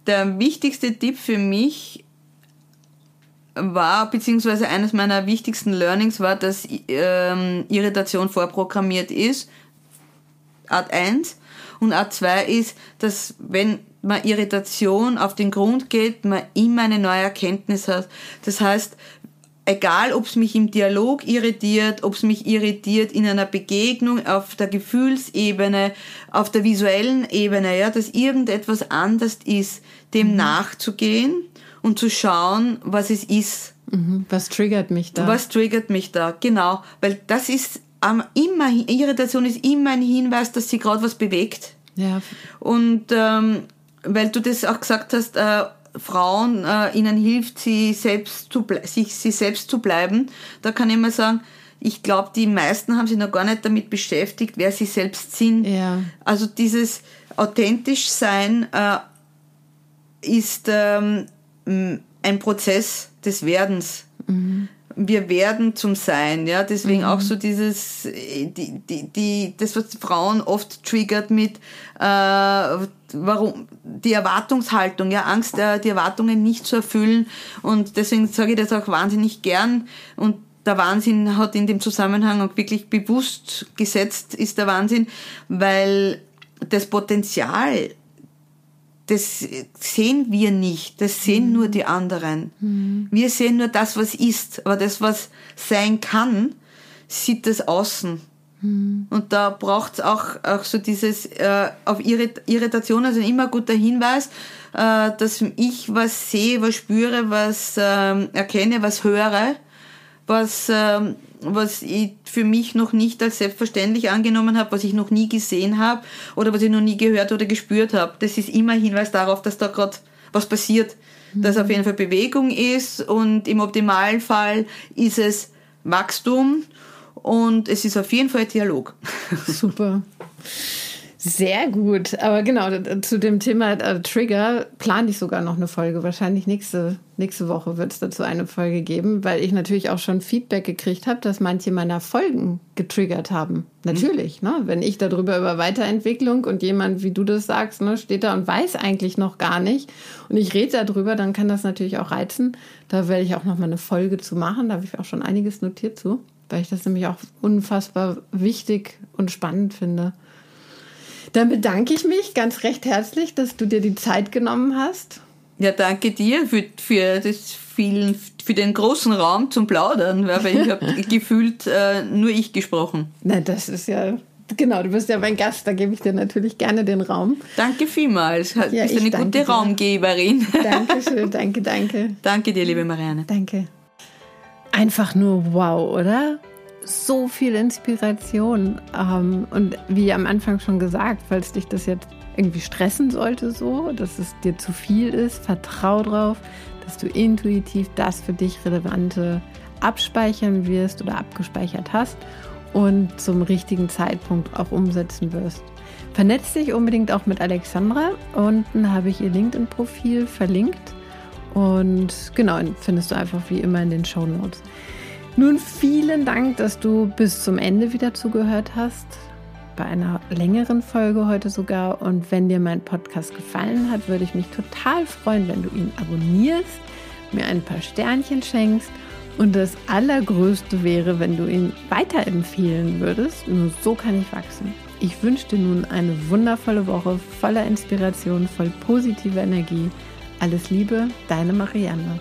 der wichtigste Tipp für mich war, beziehungsweise eines meiner wichtigsten Learnings war, dass ähm, Irritation vorprogrammiert ist. Art 1. Und Art 2 ist, dass wenn man Irritation auf den Grund geht, man immer eine neue Erkenntnis hat. Das heißt, egal ob es mich im Dialog irritiert, ob es mich irritiert in einer Begegnung auf der Gefühlsebene, auf der visuellen Ebene, ja, dass irgendetwas anders ist, dem mhm. nachzugehen und zu schauen, was es ist. Mhm. Was triggert mich da? Was triggert mich da, genau. Weil das ist ähm, immer, Irritation ist immer ein Hinweis, dass sie gerade was bewegt. Ja. Und ähm, weil du das auch gesagt hast, äh, Frauen, äh, ihnen hilft, sie selbst zu sich sie selbst zu bleiben. Da kann ich mal sagen, ich glaube, die meisten haben sich noch gar nicht damit beschäftigt, wer sie selbst sind. Ja. Also dieses authentisch sein äh, ist ähm, ein Prozess des Werdens. Mhm. Wir werden zum Sein, ja. Deswegen mhm. auch so dieses, die, die, die, das, was Frauen oft triggert mit, äh, warum, die Erwartungshaltung, ja, Angst, äh, die Erwartungen nicht zu erfüllen. Und deswegen sage ich das auch wahnsinnig gern. Und der Wahnsinn hat in dem Zusammenhang auch wirklich bewusst gesetzt, ist der Wahnsinn, weil das Potenzial das sehen wir nicht, das sehen mhm. nur die anderen. Mhm. Wir sehen nur das, was ist, aber das, was sein kann, sieht das Außen. Mhm. Und da braucht es auch, auch so dieses äh, auf Irritation, also immer guter Hinweis, äh, dass ich was sehe, was spüre, was äh, erkenne, was höre, was ähm, was ich für mich noch nicht als selbstverständlich angenommen habe, was ich noch nie gesehen habe oder was ich noch nie gehört oder gespürt habe. Das ist immer ein Hinweis darauf, dass da gerade was passiert, mhm. dass auf jeden Fall Bewegung ist und im Optimalfall ist es Wachstum und es ist auf jeden Fall Dialog. Super. <laughs> Sehr gut. Aber genau, zu dem Thema äh, Trigger plane ich sogar noch eine Folge. Wahrscheinlich nächste, nächste Woche wird es dazu eine Folge geben, weil ich natürlich auch schon Feedback gekriegt habe, dass manche meiner Folgen getriggert haben. Natürlich, mhm. ne? Wenn ich darüber über Weiterentwicklung und jemand, wie du das sagst, ne, steht da und weiß eigentlich noch gar nicht und ich rede darüber, dann kann das natürlich auch reizen. Da werde ich auch noch mal eine Folge zu machen. Da habe ich auch schon einiges notiert zu, weil ich das nämlich auch unfassbar wichtig und spannend finde. Dann bedanke ich mich ganz recht herzlich, dass du dir die Zeit genommen hast. Ja, danke dir für, für, das vielen, für den großen Raum zum Plaudern, weil ich habe <laughs> gefühlt äh, nur ich gesprochen. Na, das ist ja Genau, du bist ja mein Gast, da gebe ich dir natürlich gerne den Raum. Danke vielmals. Du ja, bist eine gute dir. Raumgeberin. <laughs> Dankeschön, danke, danke. Danke dir, liebe Marianne. Danke. Einfach nur wow, oder? So viel Inspiration. Ähm, und wie am Anfang schon gesagt, falls dich das jetzt irgendwie stressen sollte, so, dass es dir zu viel ist, vertrau drauf, dass du intuitiv das für dich Relevante abspeichern wirst oder abgespeichert hast und zum richtigen Zeitpunkt auch umsetzen wirst. Vernetz dich unbedingt auch mit Alexandra. Unten habe ich ihr LinkedIn-Profil verlinkt. Und genau, findest du einfach wie immer in den Show Notes. Nun vielen Dank, dass du bis zum Ende wieder zugehört hast. Bei einer längeren Folge heute sogar. Und wenn dir mein Podcast gefallen hat, würde ich mich total freuen, wenn du ihn abonnierst, mir ein paar Sternchen schenkst. Und das Allergrößte wäre, wenn du ihn weiterempfehlen würdest. Nur so kann ich wachsen. Ich wünsche dir nun eine wundervolle Woche voller Inspiration, voll positiver Energie. Alles Liebe, deine Marianne.